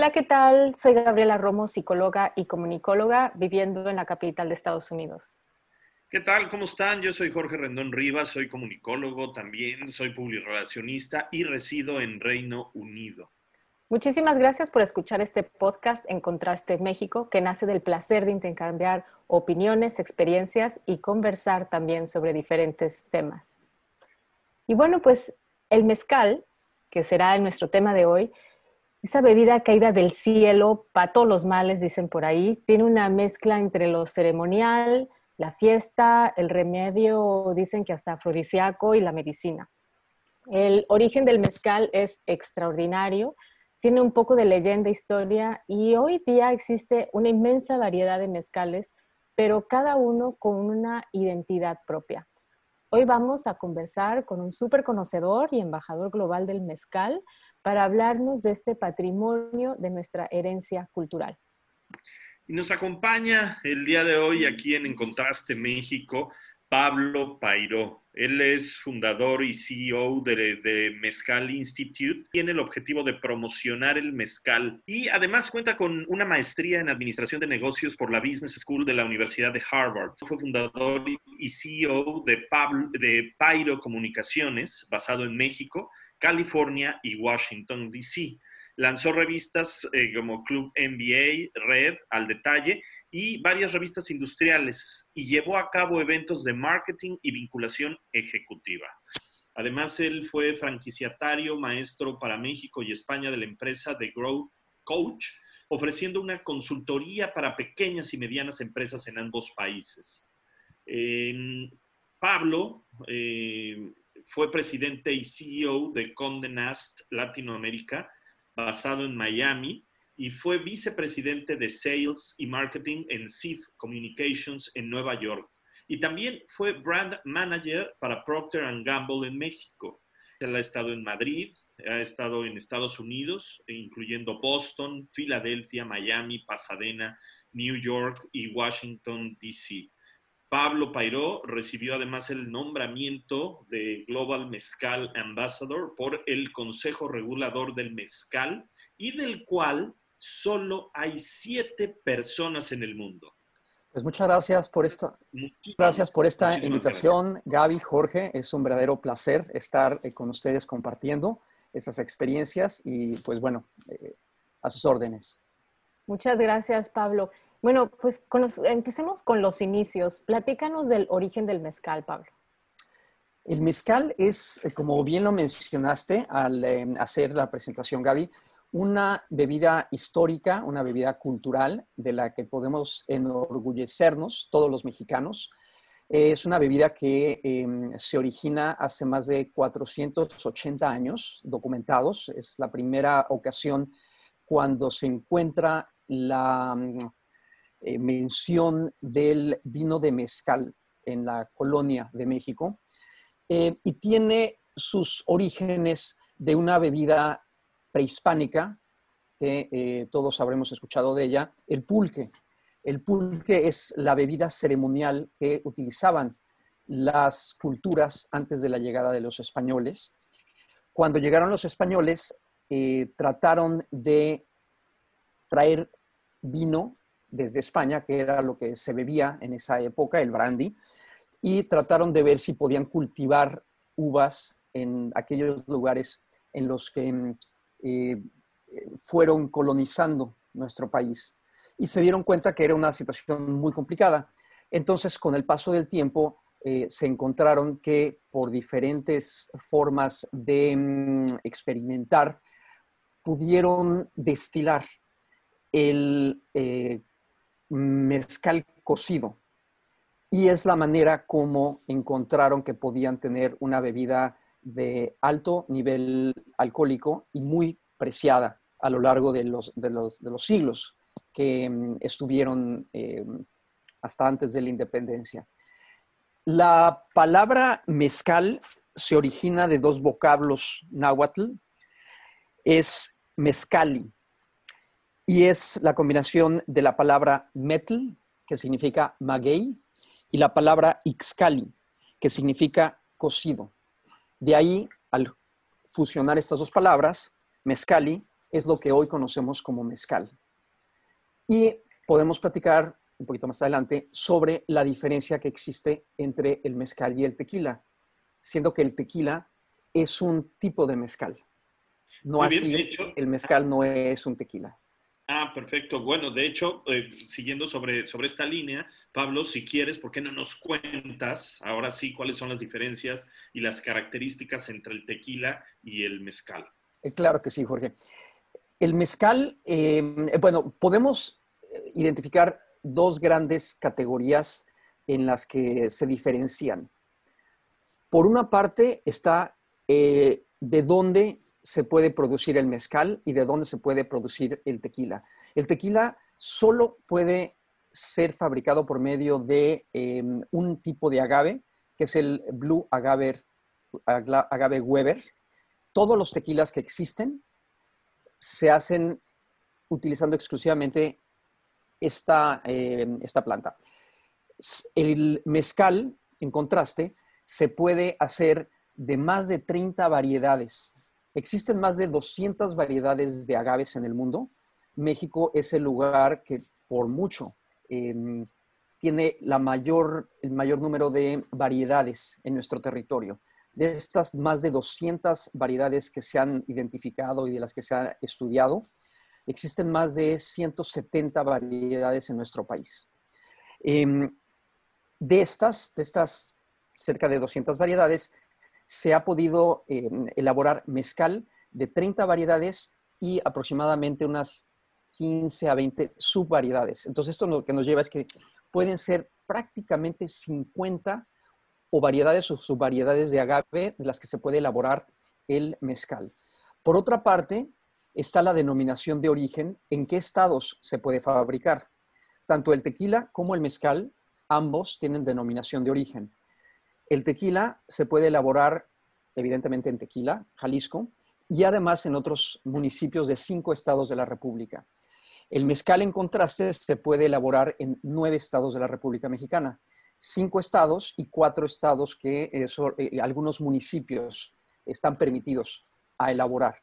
Hola, ¿qué tal? Soy Gabriela Romo, psicóloga y comunicóloga viviendo en la capital de Estados Unidos. ¿Qué tal? ¿Cómo están? Yo soy Jorge Rendón Rivas, soy comunicólogo también, soy publirelacionista y resido en Reino Unido. Muchísimas gracias por escuchar este podcast en Contraste México, que nace del placer de intercambiar opiniones, experiencias y conversar también sobre diferentes temas. Y bueno, pues el mezcal, que será nuestro tema de hoy, esa bebida caída del cielo, para todos los males, dicen por ahí, tiene una mezcla entre lo ceremonial, la fiesta, el remedio, dicen que hasta afrodisíaco y la medicina. El origen del mezcal es extraordinario, tiene un poco de leyenda, historia y hoy día existe una inmensa variedad de mezcales, pero cada uno con una identidad propia. Hoy vamos a conversar con un súper conocedor y embajador global del mezcal, para hablarnos de este patrimonio de nuestra herencia cultural. Y nos acompaña el día de hoy aquí en Encontraste México Pablo Pairó. Él es fundador y CEO de, Mezcal Institute. Tiene el objetivo de promocionar el mezcal y además cuenta con una maestría en Administración de Negocios por la Business School de la Universidad de Harvard. Fue fundador y CEO de, Pablo, de Pairo Comunicaciones, basado en México California y Washington, D.C. Lanzó revistas eh, como Club NBA, Red, Al Detalle y varias revistas industriales y llevó a cabo eventos de marketing y vinculación ejecutiva. Además, él fue franquiciatario, maestro para México y España de la empresa The Growth Coach, ofreciendo una consultoría para pequeñas y medianas empresas en ambos países. Pablo eh, fue presidente y CEO de Conde Nast Latinoamérica, basado en Miami, y fue vicepresidente de Sales y Marketing en CIF Communications en Nueva York. Y también fue brand manager para Procter Gamble en México. Él ha estado en Madrid, ha estado en Estados Unidos, incluyendo Boston, Filadelfia, Miami, Pasadena, New York y Washington, D.C. Pablo Pairó recibió además el nombramiento de Global Mezcal Ambassador por el Consejo Regulador del Mezcal y del cual solo hay siete personas en el mundo. Pues muchas gracias por esta, gracias por esta invitación, Gaby, Jorge. Es un verdadero placer estar eh, con ustedes compartiendo esas experiencias y pues bueno, eh, a sus órdenes. Muchas gracias, Pablo. Bueno, pues empecemos con los inicios. Platícanos del origen del mezcal, Pablo. El mezcal es, eh, como bien lo mencionaste al eh, hacer la presentación, Gaby, una bebida histórica, una bebida cultural de la que podemos enorgullecernos todos los mexicanos. Es una bebida que em, se origina hace más de 480 años documentados. Es la primera ocasión cuando se encuentra la mm, eh, mención del vino de mezcal en la colonia de México eh, y tiene sus orígenes de una bebida prehispánica que eh, todos habremos escuchado de ella, el pulque. El pulque es la bebida ceremonial que utilizaban las culturas antes de la llegada de los españoles. Cuando llegaron los españoles, trataron de traer vino desde España, que era lo que se bebía en esa época, el brandy, y trataron de ver si podían cultivar uvas en aquellos lugares en los que mm, eh, fueron colonizando nuestro país. Y se dieron cuenta que era una situación muy complicada. Entonces, con el paso del tiempo, eh, se encontraron que por diferentes formas de mm, experimentar, pudieron destilar el eh, mezcal cocido. Y es la manera como encontraron que podían tener una bebida de alto nivel alcohólico y muy preciada a lo largo de los, de los, de los siglos que mm, estuvieron eh, hasta antes de la independencia. La palabra mezcal se origina de dos vocablos náhuatl, es mezcali, y es la combinación de la palabra metal, que significa maguey, y la palabra ixcali, que significa cocido. De ahí, al fusionar estas dos palabras, mezcali es lo que hoy conocemos como mezcal. Y podemos platicar un poquito más adelante sobre la diferencia que existe entre el mezcal y el tequila, siendo que el tequila es un tipo de mezcal. No así, el mezcal no es un tequila. Ah, perfecto. Bueno, de hecho, eh, siguiendo sobre, sobre esta línea, Pablo, si quieres, ¿por qué no nos cuentas ahora sí cuáles son las diferencias y las características entre el tequila y el mezcal? Eh, claro que sí, Jorge. El mezcal, eh, bueno, podemos identificar dos grandes categorías en las que se diferencian. Por una parte está de dónde se puede producir el mezcal y de dónde se puede producir el tequila. El tequila solo puede ser fabricado por medio de em, un tipo de agave, que es el Blue Agave, agave Weber. Todos los tequilas que existen se hacen utilizando exclusivamente esta, em, esta planta. El mezcal, en contraste, se puede hacer de más de 30 variedades Existen más de 200 variedades de agaves en el mundo. México es el lugar que por mucho em, tiene la mayor, el mayor número de variedades en nuestro territorio. De estas más de 200 variedades que se han identificado y de las que se ha estudiado, existen más de 170 variedades en nuestro país. Em, de estas, de estas cerca de 200 variedades, se ha podido eh, elaborar mezcal de 30 variedades y aproximadamente unas 15 a 20 subvariedades. Entonces, esto lo que nos lleva es que pueden ser prácticamente 50 o variedades o subvariedades de agave de las que se puede elaborar el mezcal. Por otra parte, está la denominación de origen, en qué estados se puede fabricar. Tanto el tequila como el mezcal, ambos tienen denominación de origen. El tequila se puede elaborar evidentemente en Tequila, Jalisco, y además en otros municipios de cinco estados de la República. El mezcal, en contraste, se puede elaborar en nueve estados de la República Mexicana, cinco estados y cuatro estados que eh, eh, algunos municipios están permitidos a elaborar.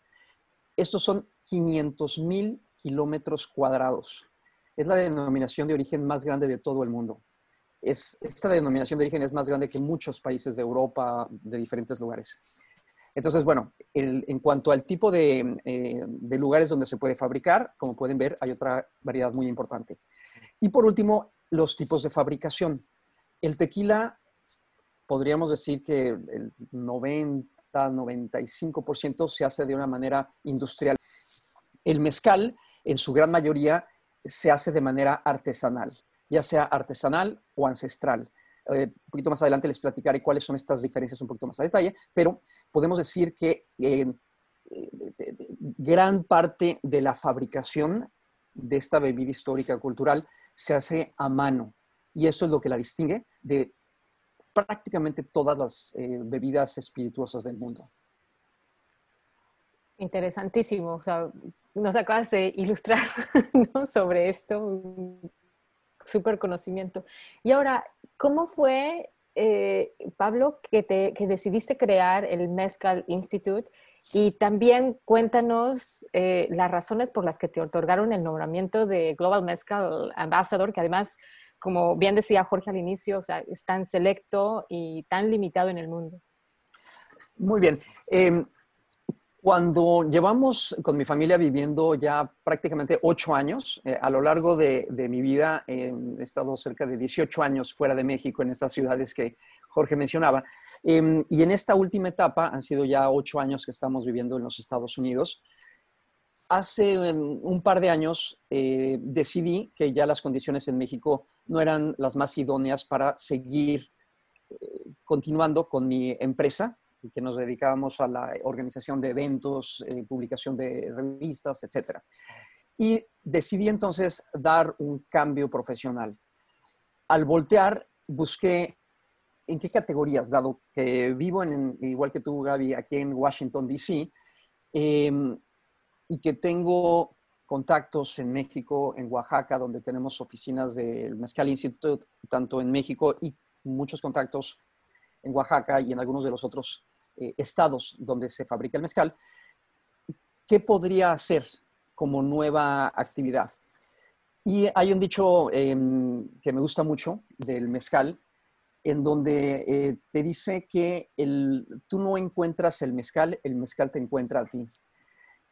Estos son 500 mil kilómetros cuadrados. Es la denominación de origen más grande de todo el mundo esta denominación de origen es más grande que muchos países de Europa, de diferentes lugares. Entonces, bueno, en cuanto al tipo de, eh, de, lugares donde se puede fabricar, como pueden ver, hay otra variedad muy importante. Y por último, los tipos de fabricación. El tequila, podríamos decir que el 90-95% se hace de una manera industrial. El mezcal, en su gran mayoría, se hace de manera artesanal ya sea artesanal o ancestral. Eh, un poquito más adelante les platicaré cuáles son estas diferencias un poquito más a detalle, pero podemos decir que eh, gran parte de la fabricación de esta bebida histórica cultural se hace a mano y eso es lo que la distingue de prácticamente todas las eh, bebidas espirituosas del mundo. Interesantísimo, o sea, nos acabas de ilustrar sobre esto, súper conocimiento. Y ahora, ¿cómo fue, eh, Pablo, que, te, que decidiste crear el Mezcal Institute? Y también cuéntanos eh, las razones por las que te otorgaron el nombramiento de Global Mezcal Ambassador, que además, como bien decía Jorge al inicio, o sea, es tan selecto y tan limitado en el mundo. Muy bien. Em, cuando llevamos con mi familia viviendo ya prácticamente ocho años, eh, a lo largo de, mi vida he estado cerca de 18 años fuera de México en estas ciudades que Jorge mencionaba. Em, y en esta última etapa, han sido ya ocho años que estamos viviendo en los Estados Unidos. Hace em, un par de años eh, decidí que ya las condiciones en México no eran las más idóneas para seguir eh, continuando con mi empresa que nos dedicábamos a la organización de eventos, eh, publicación de revistas, etc. Y decidí entonces dar un cambio profesional. Al voltear, busqué en qué categorías, dado que vivo en, igual que tú, Gaby, aquí en Washington, D.C., em, y que tengo contactos en México, en Oaxaca, donde tenemos oficinas del Mezcal Institute, tanto en México y muchos contactos en Oaxaca y en algunos de los otros eh, estados donde se fabrica el mezcal. ¿Qué podría hacer como nueva actividad? Y hay un dicho em, que me gusta mucho del mezcal, en donde eh, te dice que el, tú no encuentras el mezcal, el mezcal te encuentra a ti.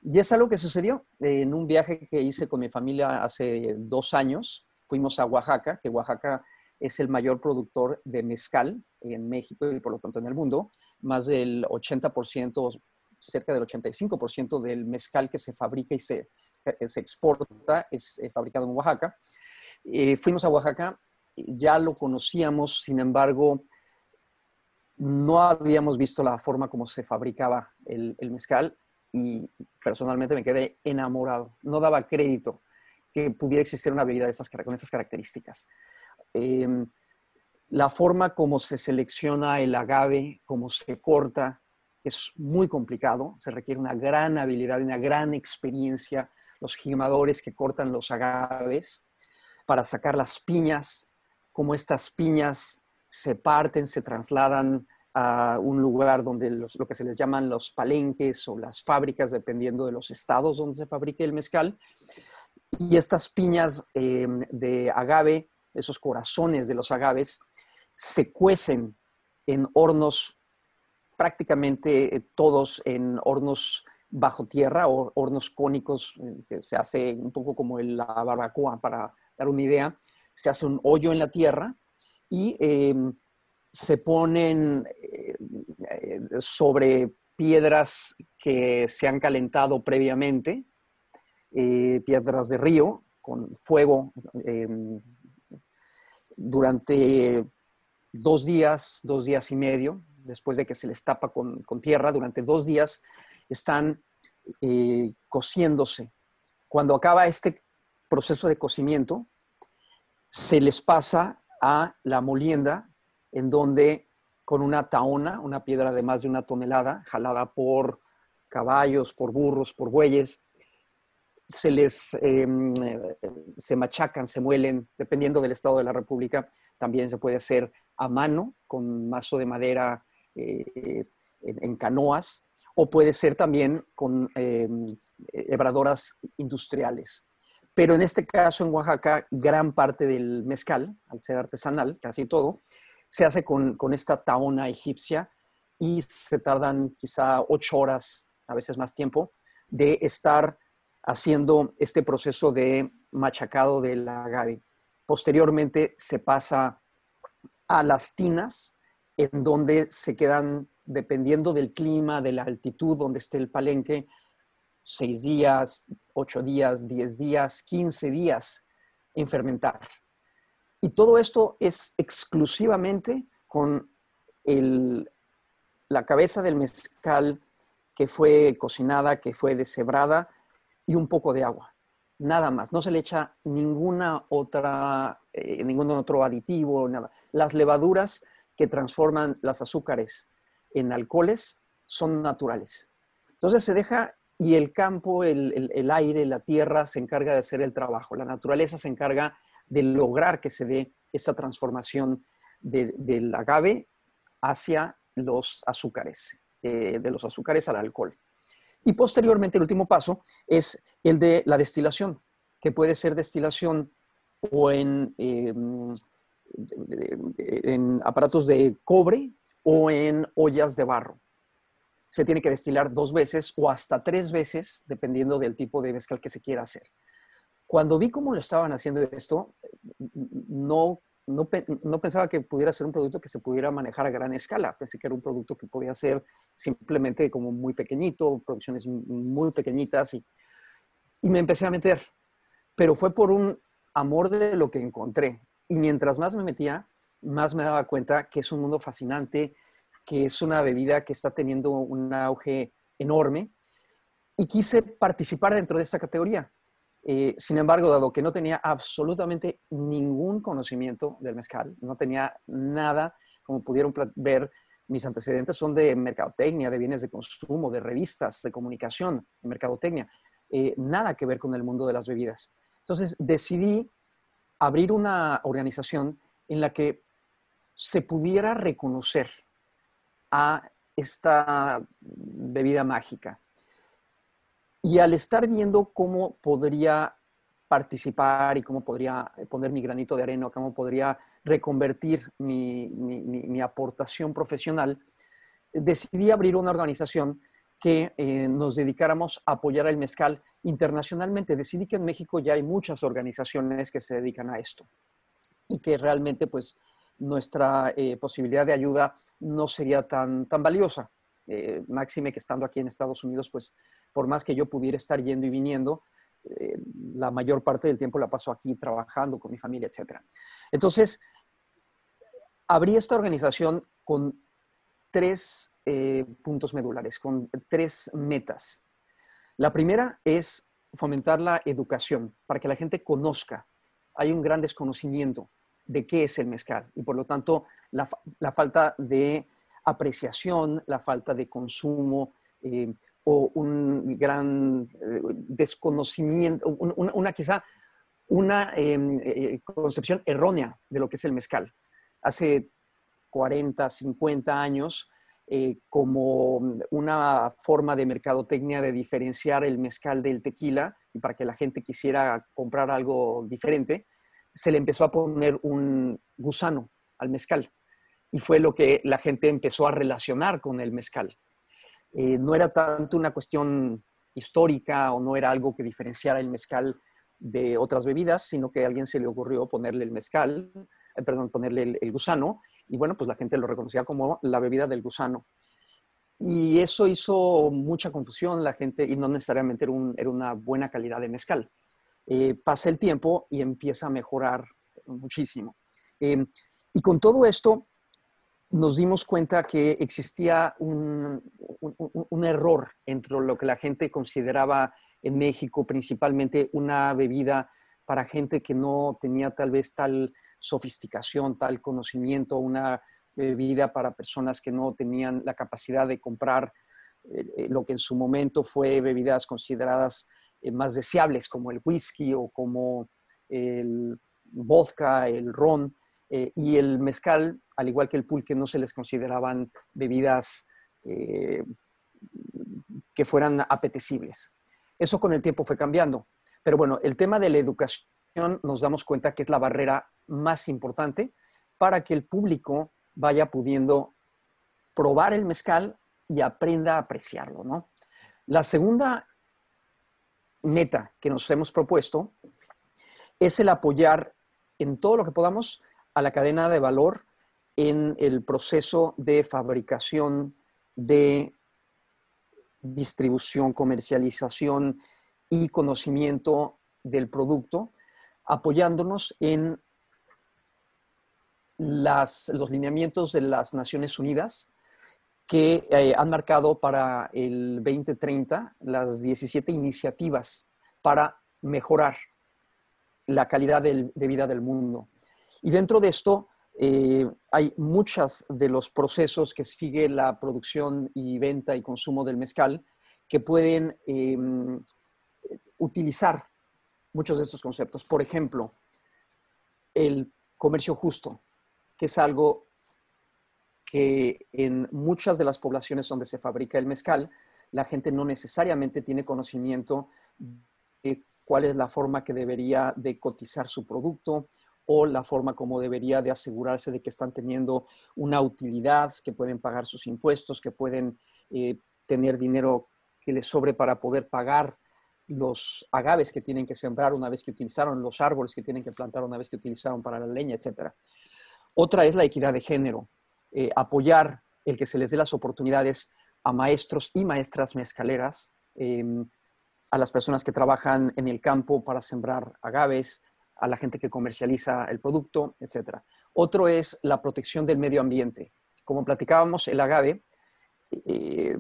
Y es algo que sucedió en un viaje que hice con mi familia hace dos años. Fuimos a Oaxaca, que Oaxaca es el mayor productor de mezcal en México y por lo tanto en el mundo. Más del 80%, cerca del 85% del mezcal que se fabrica y se, se exporta es eh, fabricado en Oaxaca. Eh, fuimos a Oaxaca ya lo conocíamos, sin embargo, no habíamos visto la forma como se fabricaba el, mezcal y personalmente me quedé enamorado. No daba crédito que pudiera existir una bebida con estas características. Em, la forma como se selecciona el agave, cómo se corta, es muy complicado. Se requiere una gran habilidad y una gran experiencia. Los gimadores que cortan los agaves para sacar las piñas, cómo estas piñas se parten, se trasladan a un lugar donde lo que se les llaman los palenques o las fábricas, dependiendo de los estados donde se fabrique el mezcal. Y estas piñas em, de agave, esos corazones de los agaves, se cuecen en hornos, prácticamente eh, todos en hornos bajo tierra o hornos cónicos, eh, se hace un poco como la barbacoa, para dar una idea, se hace un hoyo en la tierra y em, se ponen eh, sobre piedras que se han calentado previamente, piedras de río, con fuego em, durante dos días, dos días y medio, después de que se les tapa con, tierra, durante dos días están eh, cociéndose. Cuando acaba este proceso de cocimiento, se les pasa a la molienda, en donde con una taona, una piedra de más de una tonelada, jalada por caballos, por burros, por bueyes, se les em, se machacan, se muelen, dependiendo del estado de la República. También se puede hacer a mano con mazo de madera eh, en, canoas, o puede ser también con em, hebradoras industriales. Pero en este caso, en Oaxaca, gran parte del mezcal, al ser artesanal, casi todo, se hace con, esta taona egipcia y se tardan quizá ocho horas, a veces más tiempo, de estar haciendo este proceso de machacado del agave. Posteriormente se pasa a las tinas, en donde se quedan, dependiendo del clima, de la altitud donde esté el palenque, seis días, ocho días, diez días, quince días en fermentar. Y todo esto es exclusivamente con la cabeza del mezcal que fue cocinada, que fue deshebrada y un poco de agua. Nada más. No se le echa ninguna otra, eh, ningún otro aditivo, nada. Las levaduras que transforman las azúcares en alcoholes son naturales. Entonces se deja y el campo, el, aire, la tierra se encarga de hacer el trabajo. La naturaleza se encarga de lograr que se dé esa transformación del agave hacia los azúcares, eh, de los azúcares al alcohol. Y posteriormente el último paso es el de la destilación, que puede ser destilación o en, em, en aparatos de cobre o en ollas de barro se tiene que destilar dos veces o hasta tres veces, dependiendo del tipo de mezcal que se quiera hacer. Cuando vi cómo lo estaban haciendo esto, no, no, pensaba que pudiera ser un producto que se pudiera manejar a gran escala. Pensé que era un producto que podía ser simplemente como muy pequeñito, producciones muy pequeñitas y, y me empecé a meter. Pero fue por un amor de lo que encontré. Y mientras más me metía, más me daba cuenta que es un mundo fascinante, que es una bebida que está teniendo un auge enorme y quise participar dentro de esta categoría. Eh, sin embargo, dado que no tenía absolutamente ningún conocimiento del mezcal, no tenía nada, como pudieron ver, mis antecedentes son de mercadotecnia, de bienes de consumo, de revistas, de comunicación, de mercadotecnia, eh, nada que ver con el mundo de las bebidas. Entonces decidí abrir una organización en la que se pudiera reconocer a esta bebida mágica. Y al estar viendo cómo podría participar y cómo podría poner mi granito de arena, cómo podría reconvertir mi, aportación profesional, decidí abrir una organización que eh, nos dedicáramos a apoyar el mezcal internacionalmente. Decidí que en México ya hay muchas organizaciones que se dedican a esto y que realmente pues nuestra eh, posibilidad de ayuda no sería tan, tan valiosa. Eh, máxime que estando aquí en Estados Unidos, pues por más que yo pudiera estar yendo y viniendo, la mayor parte del tiempo la paso aquí trabajando con mi familia, etc. Entonces, abrí esta organización con tres eh, puntos medulares, con tres metas. La primera es fomentar la educación para que la gente conozca. Hay un gran desconocimiento de qué es el mezcal y por lo tanto la, falta de apreciación, la falta de consumo eh, o un gran eh, desconocimiento, una, quizá una em, concepción errónea de lo que es el mezcal. Hace 40, 50 años, como una forma de mercadotecnia de diferenciar el mezcal del tequila y para que la gente quisiera comprar algo diferente, se le empezó a poner un gusano al mezcal. Y fue lo que la gente empezó a relacionar con el mezcal. Eh, no era tanto una cuestión histórica o no era algo que diferenciara el mezcal de otras bebidas, sino que a alguien se le ocurrió ponerle el mezcal, eh, perdón, ponerle el, gusano, y bueno, pues la gente lo reconocía como la bebida del gusano. Y eso hizo mucha confusión la gente y no necesariamente era, una buena calidad de mezcal. Eh, pasa el tiempo y empieza a mejorar muchísimo. Em, y con todo esto nos dimos cuenta que existía un, error entre lo que la gente consideraba en México principalmente una bebida para gente que no tenía tal vez tal sofisticación, tal conocimiento, una bebida para personas que no tenían la capacidad de comprar eh, eh, lo que en su momento fue bebidas consideradas eh, más deseables como el whisky o como el vodka, el ron eh, y el mezcal, al igual que el pulque, no se les consideraban bebidas eh, que fueran apetecibles. Eso con el tiempo fue cambiando. Pero bueno, el tema de la educación nos damos cuenta que es la barrera más importante para que el público vaya pudiendo probar el mezcal y aprenda a apreciarlo, ¿no? La segunda meta que nos hemos propuesto es el apoyar en todo lo que podamos a la cadena de valor en el proceso de fabricación, de distribución, comercialización y conocimiento del producto, apoyándonos en los lineamientos de las Naciones Unidas que eh, han marcado para el 2030 las 17 iniciativas para mejorar la calidad de vida del mundo. Y dentro de esto eh, hay muchos de los procesos que sigue la producción y venta y consumo del mezcal que pueden em, utilizar muchos de estos conceptos. Por ejemplo, el comercio justo, que es algo que en muchas de las poblaciones donde se fabrica el mezcal, la gente no necesariamente tiene conocimiento de cuál es la forma que debería de cotizar su producto o la forma como debería de asegurarse de que están teniendo una utilidad, que pueden pagar sus impuestos, que pueden eh, tener dinero que les sobre para poder pagar los agaves que tienen que sembrar una vez que utilizaron, los árboles que tienen que plantar una vez que utilizaron para la leña, etc. Otra es la equidad de género. Eh, apoyar el que se les dé las oportunidades a maestros y maestras mezcaleras, em, a las personas que trabajan en el campo para sembrar agaves, a la gente que comercializa el producto, etc. Otro es la protección del medio ambiente. como platicábamos, el agave, eh,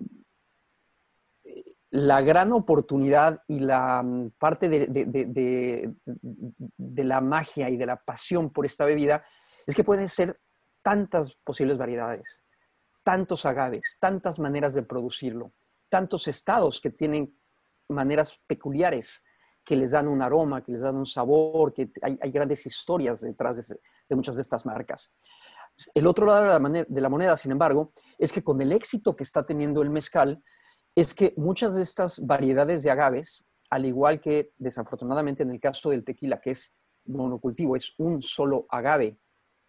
la gran oportunidad y la mm, parte de, la magia y de la pasión por esta bebida es que pueden ser tantas posibles variedades, tantos agaves, tantas maneras de producirlo, tantos estados que tienen maneras peculiares que les dan un aroma, que les dan un sabor, que hay, grandes historias detrás de, muchas de estas marcas. El otro lado de la, moneda, sin embargo, es que con el éxito que está teniendo el mezcal, es que muchas de estas variedades de agaves, al igual que desafortunadamente en el caso del tequila, que es monocultivo, es un solo agave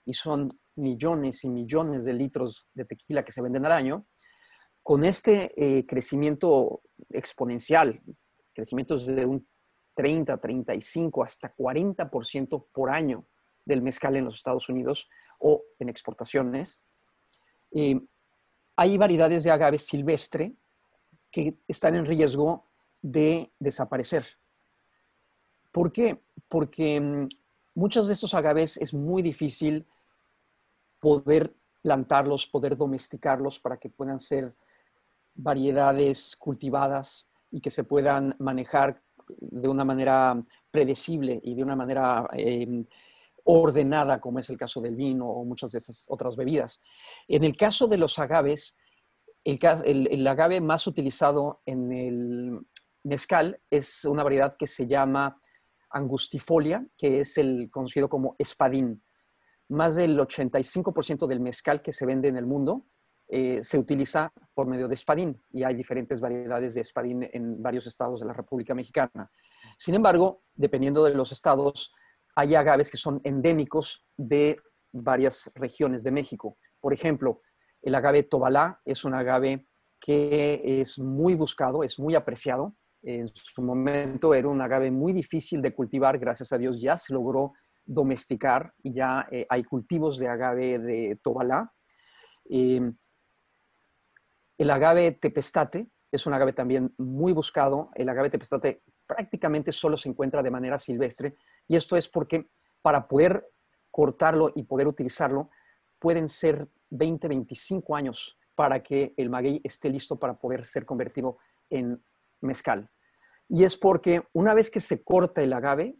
y son millones y millones de litros de tequila que se venden al año, con este eh, crecimiento exponencial, crecimientos de un 30, 35, hasta 40% por año del mezcal en los Estados Unidos o en exportaciones, eh, hay variedades de agave silvestre que están en riesgo de desaparecer. ¿Por qué? Porque mm, muchos de estos agaves es muy difícil poder plantarlos, poder domesticarlos para que puedan ser variedades cultivadas y que se puedan manejar de una manera predecible y de una manera em, ordenada, como es el caso del vino o muchas de esas otras bebidas. En el caso de los agaves, el, agave más utilizado en el mezcal es una variedad que se llama angustifolia, que es el conocido como espadín. Más del 85% del mezcal que se vende en el mundo eh, se utiliza por medio de espadín y hay diferentes variedades de espadín en varios estados de la República Mexicana. Sin embargo, dependiendo de los estados, hay agaves que son endémicos de varias regiones de México. Por ejemplo, el agave tobalá es un agave que es muy buscado, es muy apreciado. En su momento era un agave muy difícil de cultivar, gracias a Dios ya se logró domesticar y ya eh, hay cultivos de agave de tobalá. Em, el agave tepestate es un agave también muy buscado. El agave tepestate prácticamente solo se encuentra de manera silvestre y esto es porque para poder cortarlo y poder utilizarlo pueden ser 20, 25 años para que el maguey esté listo para poder ser convertido en mezcal. Y es porque una vez que se corta el agave,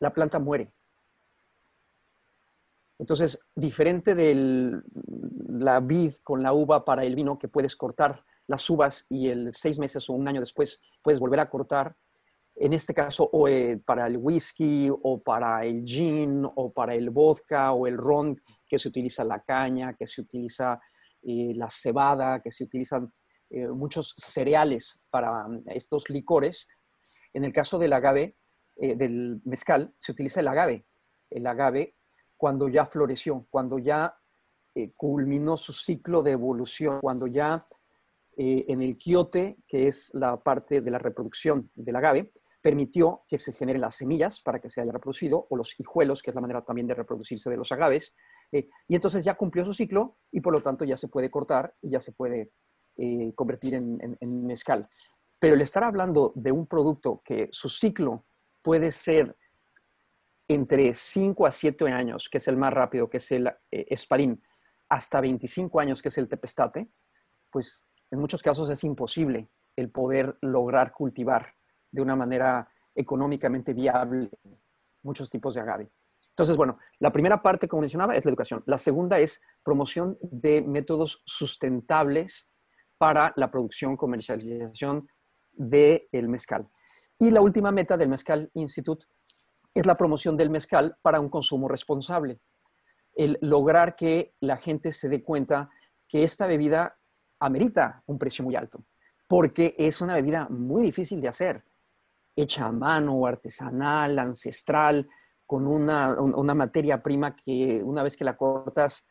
la planta muere. Entonces, diferente de la vid con la uva para el vino, que puedes cortar las uvas y el seis meses o un año después puedes volver a cortar, en este caso o eh, para el whisky o para el gin o para el vodka o el ron, que se utiliza la caña, que se utiliza eh, la cebada, que se utilizan eh, muchos cereales para mm, estos licores. En el caso del agave, del mezcal, se utiliza el agave. El agave cuando ya floreció, cuando ya culminó su ciclo de evolución, cuando ya en el quiote, que es la parte de la reproducción del agave, permitió que se generen las semillas para que se haya reproducido, o los hijuelos, que es la manera también de reproducirse de los agaves, eh, y entonces ya cumplió su ciclo y por lo tanto ya se puede cortar y ya se puede eh, convertir en, mezcal. Pero el estar hablando de un producto que su ciclo puede ser entre 5 a 7 años, que es el más rápido, que es el eh, hasta 25 años, que es el tepestate, pues en muchos casos es imposible el poder lograr cultivar de una manera económicamente viable muchos tipos de agave. Entonces, bueno, la primera parte, como mencionaba, es la educación. La segunda es promoción de métodos sustentables para la producción, comercialización del mezcal. Y la última meta del Mezcal Institute es la promoción del mezcal para un consumo responsable. El lograr que la gente se dé cuenta que esta bebida amerita un precio muy alto, porque es una bebida muy difícil de hacer hecha a mano, artesanal, ancestral, con una, materia prima que una vez que la cortas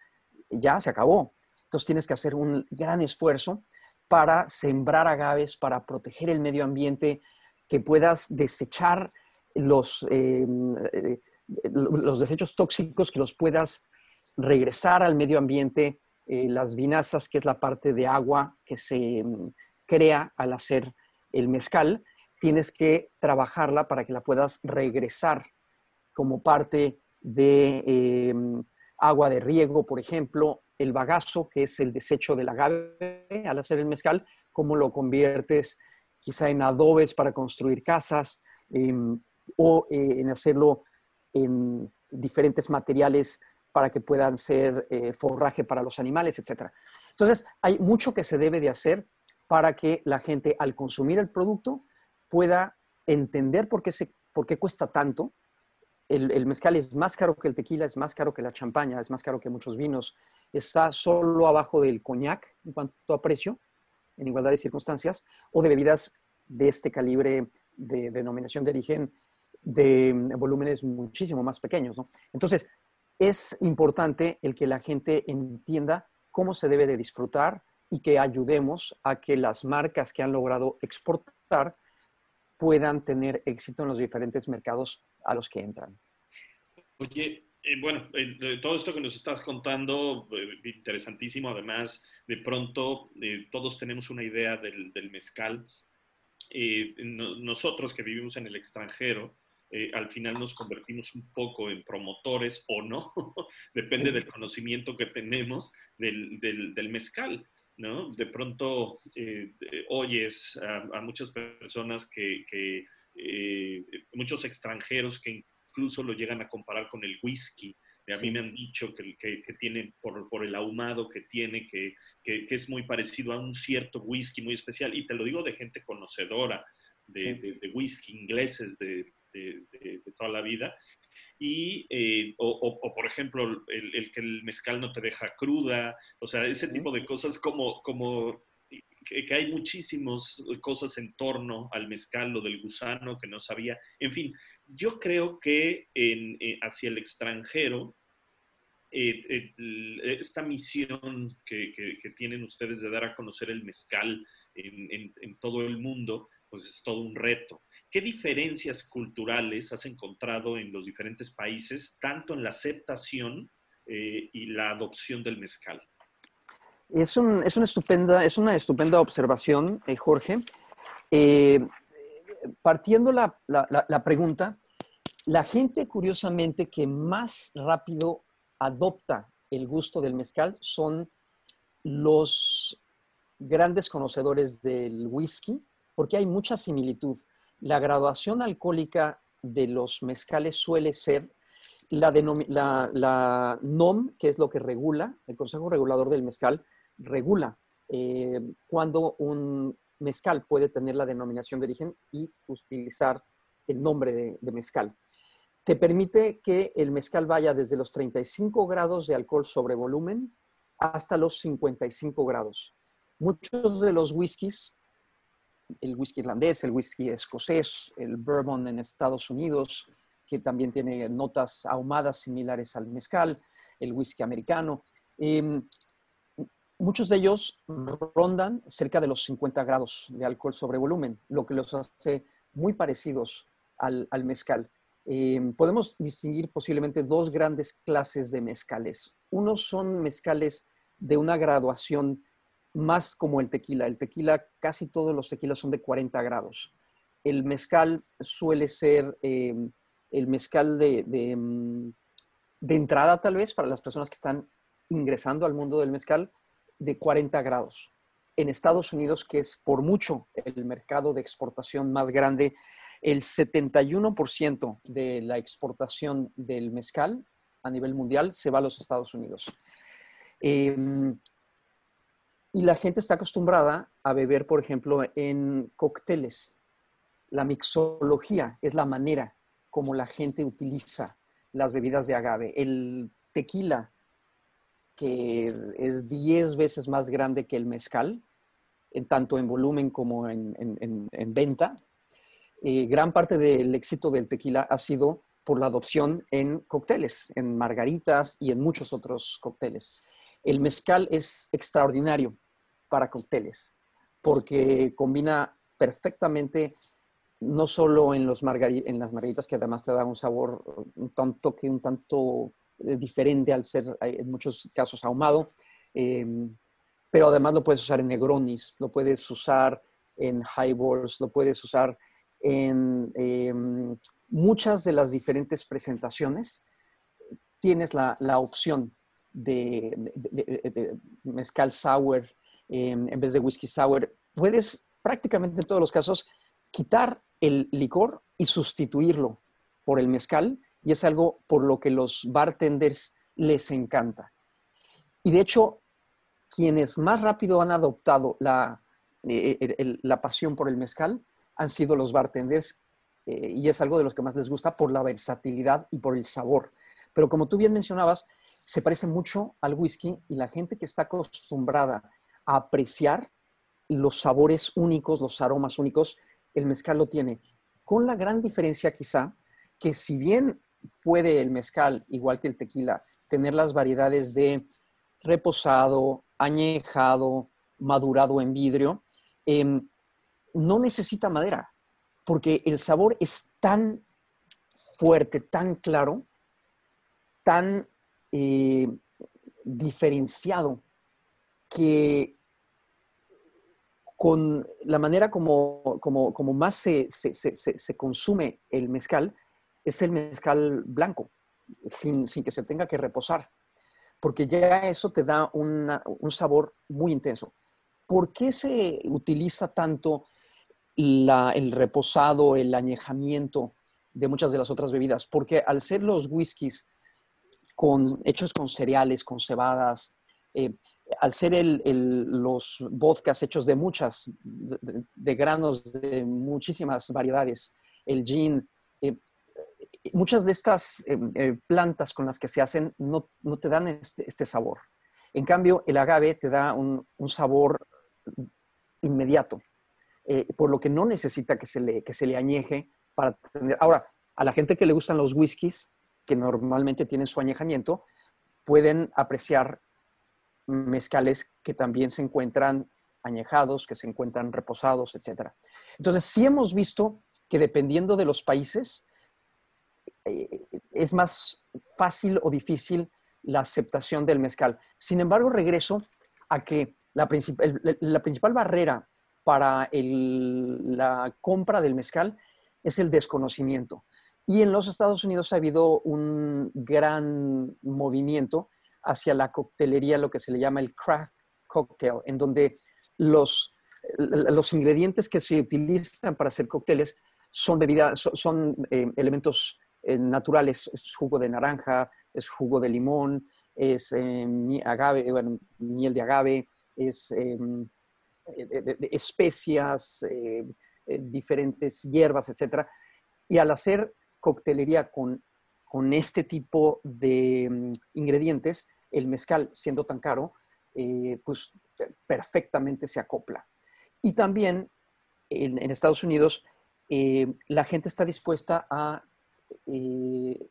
ya se acabó. Entonces tienes que hacer un gran esfuerzo para sembrar agaves, para proteger el medio ambiente, que puedas desechar los, em, eh, los desechos tóxicos, que los puedas regresar al medio ambiente, eh, las vinazas, que es la parte de agua que se em, crea al hacer el mezcal, tienes que trabajarla para que la puedas regresar como parte de em, agua de riego, por ejemplo, el bagazo, que es el desecho del agave al hacer el mezcal, cómo lo conviertes quizá en adobes para construir casas em, o eh, en hacerlo en diferentes materiales para que puedan ser eh, forraje para los animales, etc. Entonces, hay mucho que se debe de hacer para que la gente al consumir el producto pueda entender por qué, se, por qué cuesta tanto. El, mezcal es más caro que el tequila, es más caro que la champaña, es más caro que muchos vinos. Está solo abajo del coñac en cuanto a precio, en igualdad de circunstancias, o de bebidas de este calibre de denominación de origen de volúmenes muchísimo más pequeños. Entonces, es importante el que la gente entienda cómo se debe de disfrutar y que ayudemos a que las marcas que han logrado exportar puedan tener éxito en los diferentes mercados a los que entran. Oye, eh, bueno, eh, todo esto que nos estás contando, eh, interesantísimo. Además, de pronto todos tenemos una idea del, del mezcal. nosotros que vivimos en el extranjero, al final nos convertimos un poco en promotores o no, depende del conocimiento que tenemos del, del, del mezcal. ¿No? De pronto eh, oyes a, muchas personas que, eh, muchos extranjeros que incluso lo llegan a comparar con el whisky. A mí me han dicho que, que, tiene, por, por, el ahumado que tiene, que, que, es muy parecido a un cierto whisky muy especial. Y te lo digo de gente conocedora de, de whisky, ingleses de, de, toda la vida. Y, eh, o, por ejemplo, el, que el mezcal no te deja cruda, o sea, ese tipo de cosas como, como que, hay muchísimas cosas en torno al mezcal, lo del gusano que no sabía. En fin, yo creo que en, eh, hacia el extranjero, eh, esta misión que, que, tienen ustedes de dar a conocer el mezcal en, en, en todo el mundo, pues es todo un reto. ¿Qué diferencias culturales has encontrado en los diferentes países, tanto en la aceptación eh, y la adopción del mezcal? Es, una, estupenda, es una estupenda observación, eh, Jorge. Eh, partiendo la, la, pregunta, la gente curiosamente que más rápido adopta el gusto del mezcal son los grandes conocedores del whisky, porque hay mucha similitud la graduación alcohólica de los mezcales suele ser la, NOM, que es lo que regula, el Consejo Regulador del Mezcal, regula eh, cuando un mezcal puede tener la denominación de origen y utilizar el nombre de, de, mezcal. Te permite que el mezcal vaya desde los 35 grados de alcohol sobre volumen hasta los 55 grados. Muchos de los whiskies el whisky irlandés, el whisky escocés, el bourbon en Estados Unidos, que también tiene notas ahumadas similares al mezcal, el whisky americano. Em, muchos de ellos rondan cerca de los 50 grados de alcohol sobre volumen, lo que los hace muy parecidos al, mezcal. Em, podemos distinguir posiblemente dos grandes clases de mezcales. Unos son mezcales de una graduación más como el tequila. El tequila, casi todos los tequilas son de 40 grados. El mezcal suele ser em, el mezcal de, mm, de, entrada, tal vez, para las personas que están ingresando al mundo del mezcal, de 40 grados. En Estados Unidos, que es por mucho el mercado de exportación más grande, el 71% de la exportación del mezcal a nivel mundial se va a los Estados Unidos. Em, y la gente está acostumbrada a beber, por ejemplo, en cócteles. La mixología es la manera como la gente utiliza las bebidas de agave. El tequila, que es 10 veces más grande que el mezcal, en tanto en volumen como en, venta, eh, gran parte del éxito del tequila ha sido por la adopción en cócteles, en margaritas y en muchos otros cócteles. El mezcal es extraordinario para cócteles, porque combina perfectamente no solo en, los en las margaritas, que además te da un sabor, un tanto que un tanto eh, diferente al ser eh, en muchos casos ahumado, em, pero además lo puedes usar en negronis, lo puedes usar en highballs, lo puedes usar en em, muchas de las diferentes presentaciones. Tienes la opción de, mezcal sour em, en vez de whisky sour, puedes prácticamente en todos los casos quitar el licor y sustituirlo por el mezcal y es algo por lo que los bartenders les encanta. Y de hecho, quienes más rápido han adoptado la, eh, la pasión por el mezcal han sido los bartenders eh, y es algo de los que más les gusta por la versatilidad y por el sabor. Pero como tú bien mencionabas, se parece mucho al whisky y la gente que está acostumbrada a apreciar los sabores únicos, los aromas únicos, el mezcal lo tiene. Con la gran diferencia quizá que si bien puede el mezcal, igual que el tequila, tener las variedades de reposado, añejado, madurado en vidrio, em, no necesita madera, porque el sabor es tan fuerte, tan claro, tan eh, diferenciado, que con la manera como, como, más se, consume el mezcal, es el mezcal blanco, sin, que se tenga que reposar, porque ya eso te da un sabor muy intenso. ¿Por qué se utiliza tanto el reposado, el añejamiento de muchas de las otras bebidas? Porque al ser los whiskies con, hechos con cereales, con cebadas, eh, al ser los vodkas hechos de muchas, de, granos de muchísimas variedades, el gin, eh, muchas de estas eh, plantas con las que se hacen no, te dan este, este, sabor. En cambio, el agave te da un, sabor inmediato, por lo que no necesita que se le, que se le añeje para tener... Ahora, a la gente que le gustan los whiskies, que normalmente tienen su añejamiento, pueden apreciar mezcales que también se encuentran añejados, que se encuentran reposados, etc. Entonces, sí hemos visto que dependiendo de los países, eh, es más fácil o difícil la aceptación del mezcal. Sin embargo, regreso a que la, la principal barrera para la compra del mezcal es el desconocimiento. Y en los Estados Unidos ha habido un gran movimiento hacia la coctelería, lo que se le llama el craft cocktail, en donde los, los ingredientes que se utilizan para hacer cócteles son bebidas, son, eh, elementos eh, naturales, es jugo de naranja, es jugo de limón, es eh, miel de agave, es especias, diferentes hierbas, etc. Y al hacer coctelería con, con este tipo de mm, ingredientes, el mezcal, siendo tan caro, eh, pues perfectamente se acopla. Y también en, Estados Unidos, eh, la gente está dispuesta a eh,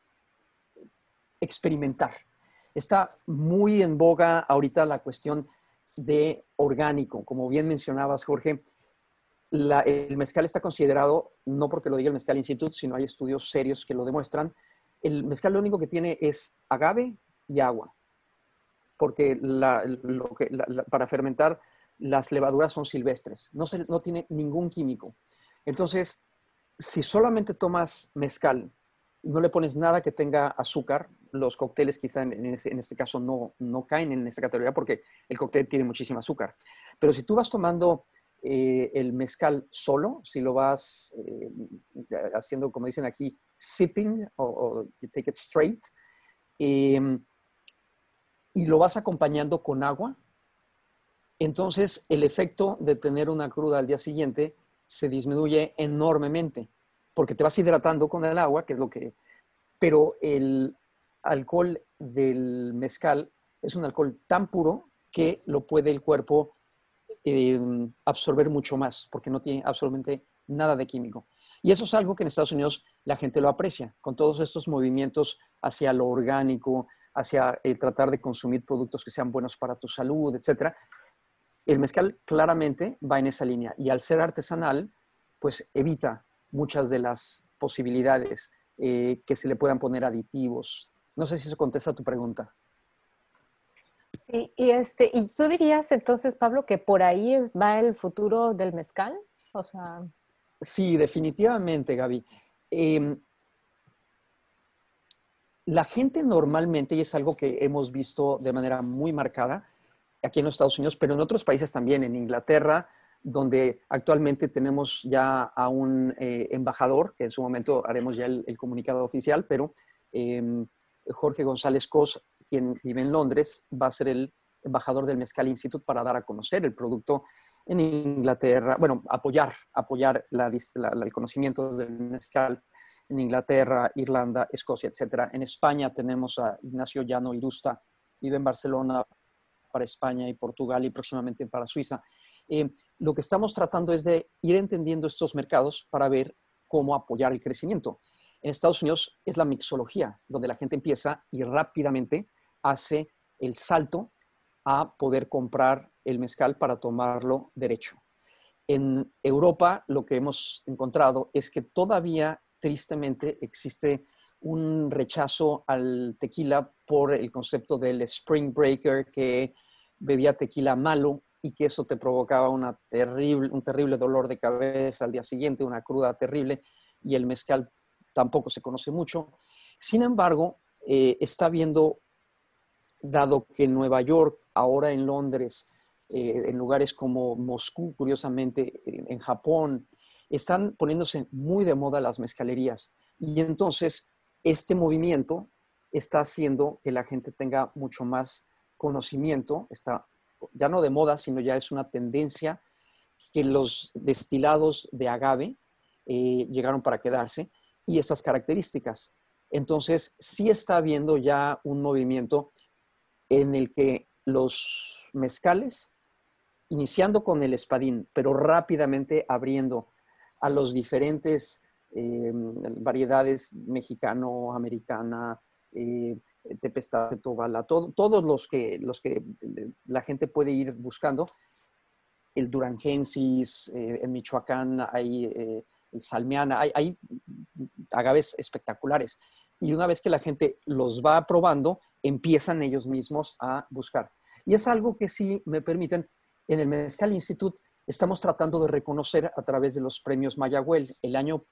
experimentar. Está muy en boga ahorita la cuestión de orgánico. Como bien mencionabas, Jorge, el mezcal está considerado, no porque lo diga el Mezcal Institute, sino hay estudios serios que lo demuestran. El mezcal lo único que tiene es agave y agua porque para fermentar las levaduras son silvestres, no, no tiene ningún químico. Entonces, si solamente tomas mezcal, no le pones nada que tenga azúcar, los cócteles quizá en, este, caso no, no caen en esta categoría porque el cóctel tiene muchísimo azúcar. Pero si tú vas tomando eh, el mezcal solo, si lo vas eh, haciendo, como dicen aquí, sipping o, you take it straight, eh, y lo vas acompañando con agua, entonces el efecto de tener una cruda al día siguiente se disminuye enormemente, porque te vas hidratando con el agua, que es lo que... Pero el alcohol del mezcal es un alcohol tan puro que lo puede el cuerpo eh, absorber mucho más, porque no tiene absolutamente nada de químico. Y eso es algo que en Estados Unidos la gente lo aprecia, con todos estos movimientos hacia lo orgánico, hacia el tratar de consumir productos que sean buenos para tu salud, etc. El mezcal claramente va en esa línea y al ser artesanal, pues evita muchas de las posibilidades eh, que se le puedan poner aditivos. No sé si eso contesta a tu pregunta. Sí, y, este, ¿y tú dirías entonces, Pablo, que por ahí va el futuro del mezcal? O sea... Sí, definitivamente, Gaby. Em, la gente normalmente, y es algo que hemos visto de manera muy marcada aquí en los Estados Unidos, pero en otros países también, en Inglaterra, donde actualmente tenemos ya a un eh, embajador, que en su momento haremos ya el, comunicado oficial, pero em, Jorge González Cos, quien vive en Londres, va a ser el embajador del Mezcal Institute para dar a conocer el producto en Inglaterra, bueno, apoyar, apoyar el conocimiento del mezcal en Inglaterra, Irlanda, Escocia, etc. En España tenemos a Ignacio Llano Irusta, vive en Barcelona para España y Portugal y próximamente para Suiza. Eh, lo que estamos tratando es de ir entendiendo estos mercados para ver cómo apoyar el crecimiento. En Estados Unidos es la mixología, donde la gente empieza y rápidamente hace el salto a poder comprar el mezcal para tomarlo derecho. En Europa lo que hemos encontrado es que todavía tristemente existe un rechazo al tequila por el concepto del spring breaker que bebía tequila malo y que eso te provocaba una terrible, un terrible dolor de cabeza al día siguiente, una cruda terrible y el mezcal tampoco se conoce mucho. Sin embargo, eh, está viendo dado que en Nueva York, ahora en Londres, eh, en lugares como Moscú, curiosamente, en, Japón, están poniéndose muy de moda las mezcalerías. Y entonces, este movimiento está haciendo que la gente tenga mucho más conocimiento, está ya no de moda, sino ya es una tendencia que los destilados de agave eh, llegaron para quedarse y esas características. Entonces, sí está habiendo ya un movimiento en el que los mezcales, iniciando con el espadín, pero rápidamente abriendo a los diferentes eh, variedades mexicano, americana, eh, Tepestad, Tobala, todos los que, los que la gente puede ir buscando. El Durangensis, eh, en Michoacán hay eh, el Salmiana, hay, hay agaves espectaculares. Y una vez que la gente los va probando, empiezan ellos mismos a buscar. Y es algo que sí me permiten, en el Mezcal Institute estamos tratando de reconocer a través de los premios Mayagüel. El año,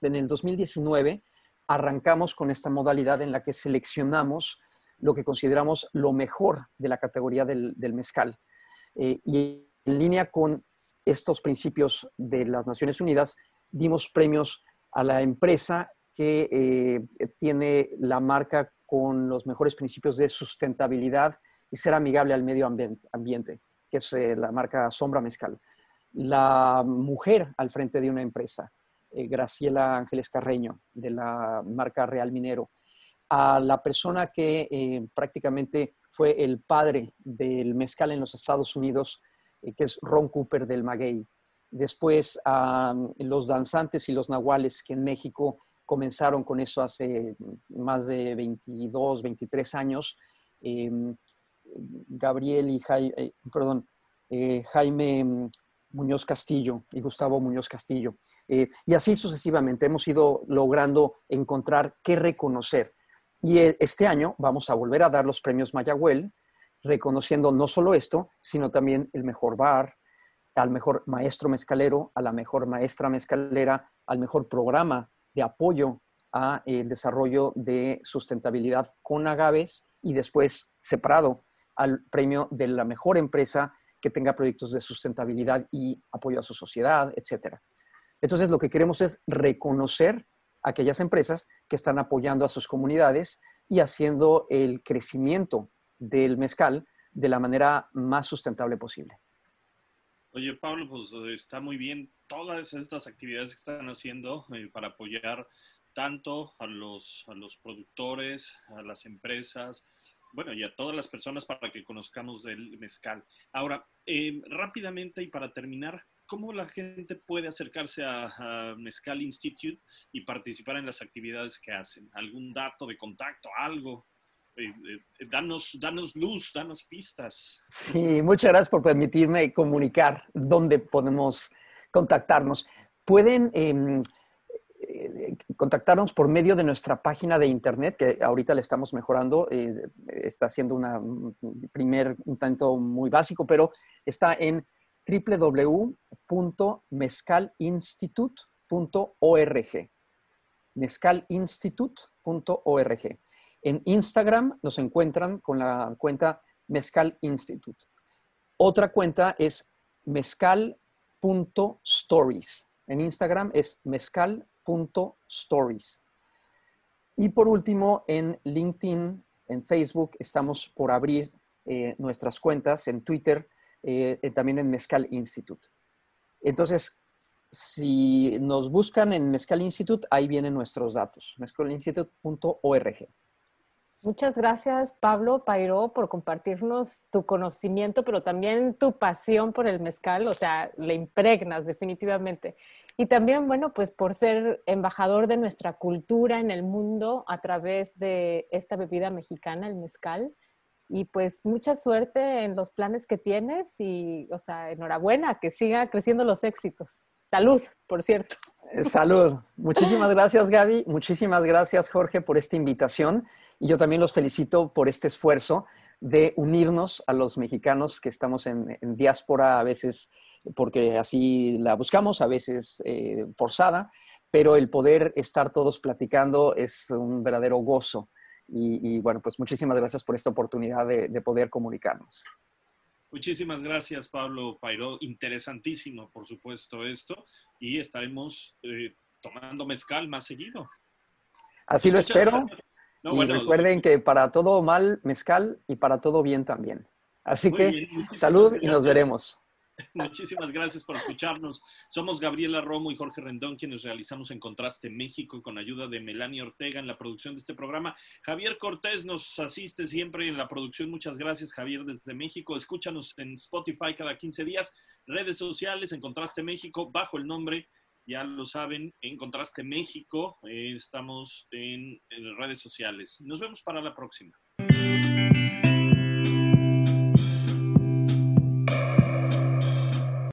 en el 2019, arrancamos con esta modalidad en la que seleccionamos lo que consideramos lo mejor de la categoría del, mezcal. Eh, y en línea con estos principios de las Naciones Unidas, dimos premios a la empresa que eh, tiene la marca con los mejores principios de sustentabilidad y ser amigable al medio ambiente, que es eh, la marca Sombra Mezcal. La mujer al frente de una empresa, eh, Graciela Ángeles Carreño, de la marca Real Minero, a la persona que eh, prácticamente fue el padre del mezcal en los Estados Unidos, que es Ron Cooper del Maguey. Después a los danzantes y los nahuales que en México comenzaron con eso hace más de 22, 23 años. Em, Gabriel y eh, perdón, eh, Jaime Muñoz Castillo y Gustavo Muñoz Castillo. Eh, y así sucesivamente hemos ido logrando encontrar qué reconocer. Y este año vamos a volver a dar los premios Mayagüel, reconociendo no solo esto, sino también el mejor bar, al mejor maestro mezcalero, a la mejor maestra mezcalera, al mejor programa de apoyo a el desarrollo de sustentabilidad con agaves y después separado al premio de la mejor empresa que tenga proyectos de sustentabilidad y apoyo a su sociedad, etc. Entonces, lo que queremos es reconocer aquellas empresas que están apoyando a sus comunidades y haciendo el crecimiento del mezcal de la manera más sustentable posible. Oye, Pablo, pues está muy bien todas estas actividades que están haciendo eh, para apoyar tanto a los, a los productores, a las empresas, bueno, y a todas las personas para que conozcamos del mezcal. Ahora, eh, rápidamente y para terminar, ¿cómo la gente puede acercarse a, Mezcal Institute y participar en las actividades que hacen? ¿Algún dato de contacto, algo? Eh, danos, danos luz, danos pistas. Sí, muchas gracias por permitirme comunicar dónde podemos contactarnos. Pueden em, eh, contactarnos por medio de nuestra página de internet, que ahorita le estamos mejorando. Eh, está haciendo un primer intento muy básico, pero está en www.mezcalinstitute.org. Mezcalinstitute.org. En Instagram nos encuentran con la cuenta Mezcal Institute. Otra cuenta es mezcal.stories. En Instagram es mezcal.stories. Y por último, en LinkedIn, en Facebook, estamos por abrir eh, nuestras cuentas, en Twitter, eh, también en Mezcal Institute. Entonces, si nos buscan en Mezcal Institute, ahí vienen nuestros datos, mezcalinstitute.org. Muchas gracias, Pablo Pairó, por compartirnos tu conocimiento, pero también tu pasión por el mezcal, o sea, le impregnas definitivamente. Y también, bueno, pues por ser embajador de nuestra cultura en el mundo a través de esta bebida mexicana, el mezcal. Y pues mucha suerte en los planes que tienes y, o sea, enhorabuena, que siga creciendo los éxitos. Salud, por cierto. Eh, salud. Muchísimas gracias, Gaby. Muchísimas gracias, Jorge, por esta invitación. Y yo también los felicito por este esfuerzo de unirnos a los mexicanos que estamos en, diáspora, a veces porque así la buscamos, a veces eh, forzada, pero el poder estar todos platicando es un verdadero gozo. Y, bueno, pues muchísimas gracias por esta oportunidad de, poder comunicarnos. Muchísimas gracias, Pablo Pairo. Interesantísimo, por supuesto, esto. Y estaremos eh, tomando mezcal más seguido. Así lo espero y recuerden que para todo mal, mezcal y para todo bien también. Así que salud y nos veremos. Muchísimas gracias por escucharnos. Somos Gabriela Romo y Jorge Rendón quienes realizamos en Contraste México con ayuda de Melania Ortega en la producción de este programa. Javier Cortés nos asiste siempre en la producción. Muchas gracias, Javier, desde México. Escúchanos en Spotify cada 15 días, redes sociales en Contraste México bajo el nombre ya lo saben, en Contraste México, eh, estamos en, en redes sociales. Nos vemos para la próxima.